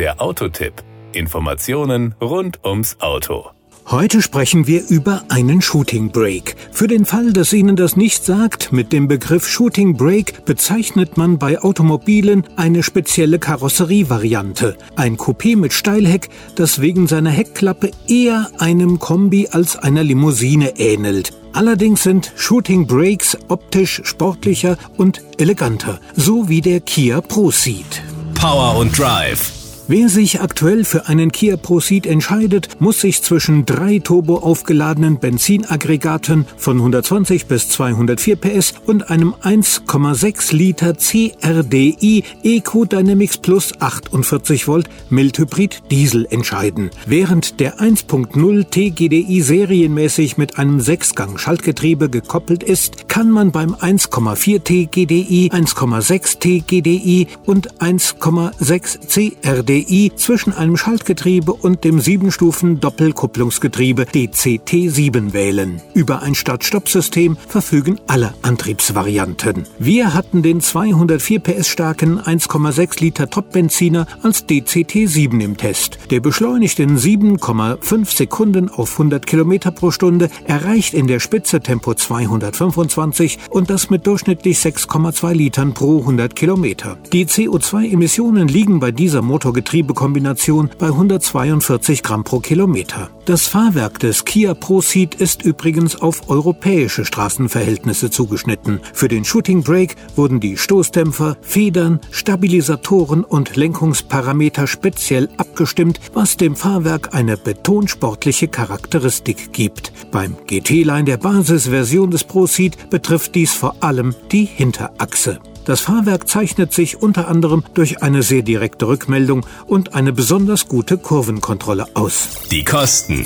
Der Autotipp. Informationen rund ums Auto. Heute sprechen wir über einen Shooting Brake. Für den Fall, dass Ihnen das nicht sagt, mit dem Begriff Shooting Brake bezeichnet man bei Automobilen eine spezielle Karosserievariante. Ein Coupé mit Steilheck, das wegen seiner Heckklappe eher einem Kombi als einer Limousine ähnelt. Allerdings sind Shooting Brakes optisch sportlicher und eleganter, so wie der Kia Proceed. Power und Drive Wer sich aktuell für einen Kia Proceed entscheidet, muss sich zwischen drei turbo aufgeladenen Benzinaggregaten von 120 bis 204 PS und einem 1,6 Liter CRDI Eco Dynamics Plus 48 Volt Mildhybrid Diesel entscheiden. Während der 1.0 TGDI serienmäßig mit einem Sechsgang Schaltgetriebe gekoppelt ist, kann man beim 1,4 TGDI, 1,6 TGDI und 1,6 CRDI DCI zwischen einem Schaltgetriebe und dem 7-Stufen-Doppelkupplungsgetriebe DCT7 wählen. Über ein Start-Stopp-System verfügen alle Antriebsvarianten. Wir hatten den 204 PS starken 1,6 Liter Top-Benziner als DCT7 im Test. Der beschleunigt in 7,5 Sekunden auf 100 Kilometer pro Stunde, erreicht in der Spitze Tempo 225 und das mit durchschnittlich 6,2 Litern pro 100 Kilometer. Die CO2-Emissionen liegen bei dieser Motorgetriebe Getriebekombination bei 142 Gramm pro Kilometer. Das Fahrwerk des Kia Proceed ist übrigens auf europäische Straßenverhältnisse zugeschnitten. Für den Shooting Brake wurden die Stoßdämpfer, Federn, Stabilisatoren und Lenkungsparameter speziell abgestimmt, was dem Fahrwerk eine betonsportliche Charakteristik gibt. Beim GT-Line der Basisversion des Proceed betrifft dies vor allem die Hinterachse. Das Fahrwerk zeichnet sich unter anderem durch eine sehr direkte Rückmeldung und eine besonders gute Kurvenkontrolle aus. Die Kosten.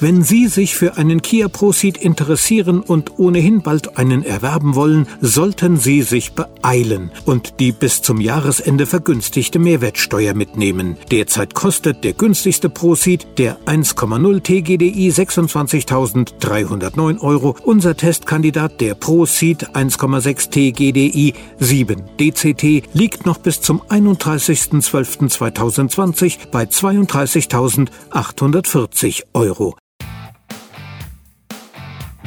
Wenn Sie sich für einen Kia Proceed interessieren und ohnehin bald einen erwerben wollen, sollten Sie sich beeilen und die bis zum Jahresende vergünstigte Mehrwertsteuer mitnehmen. Derzeit kostet der günstigste Proceed, der 1,0 TGDI 26.309 Euro. Unser Testkandidat, der Proceed 1,6 TGDI 7 DCT, liegt noch bis zum 31.12.2020 bei 32.840 Euro.